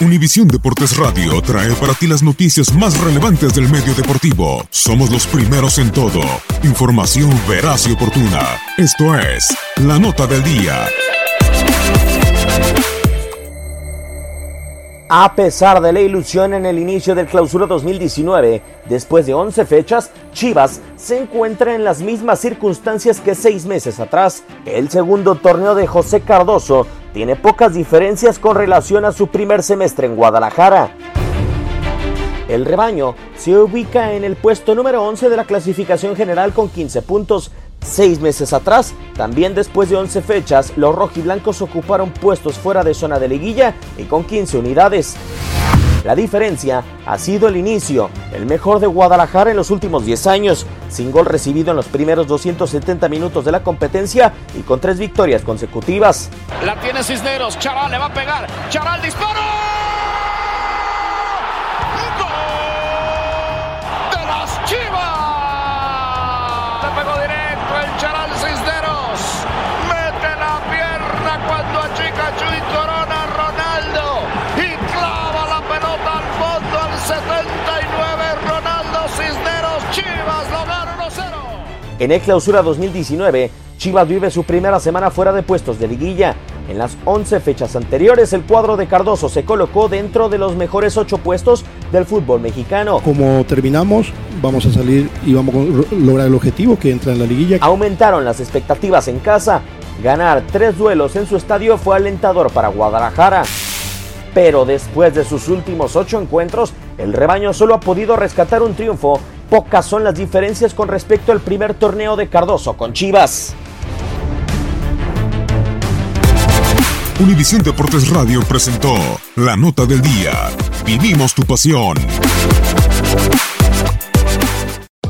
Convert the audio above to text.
Univisión Deportes Radio trae para ti las noticias más relevantes del medio deportivo. Somos los primeros en todo. Información veraz y oportuna. Esto es La Nota del Día. A pesar de la ilusión en el inicio del clausura 2019, después de 11 fechas, Chivas se encuentra en las mismas circunstancias que seis meses atrás. El segundo torneo de José Cardoso tiene pocas diferencias con relación a su primer semestre en Guadalajara. El rebaño se ubica en el puesto número 11 de la clasificación general con 15 puntos. Seis meses atrás, también después de 11 fechas, los rojiblancos ocuparon puestos fuera de zona de liguilla y con 15 unidades. La diferencia ha sido el inicio, el mejor de Guadalajara en los últimos 10 años, sin gol recibido en los primeros 270 minutos de la competencia y con tres victorias consecutivas. La tiene Cisneros. Charal le va a pegar. Charal disparo. En el clausura 2019, Chivas vive su primera semana fuera de puestos de liguilla. En las 11 fechas anteriores, el cuadro de Cardoso se colocó dentro de los mejores 8 puestos del fútbol mexicano. Como terminamos, vamos a salir y vamos a lograr el objetivo que entra en la liguilla. Aumentaron las expectativas en casa. Ganar tres duelos en su estadio fue alentador para Guadalajara. Pero después de sus últimos ocho encuentros, el rebaño solo ha podido rescatar un triunfo. Pocas son las diferencias con respecto al primer torneo de Cardoso con Chivas. Univisión Deportes Radio presentó La Nota del Día. Vivimos tu pasión.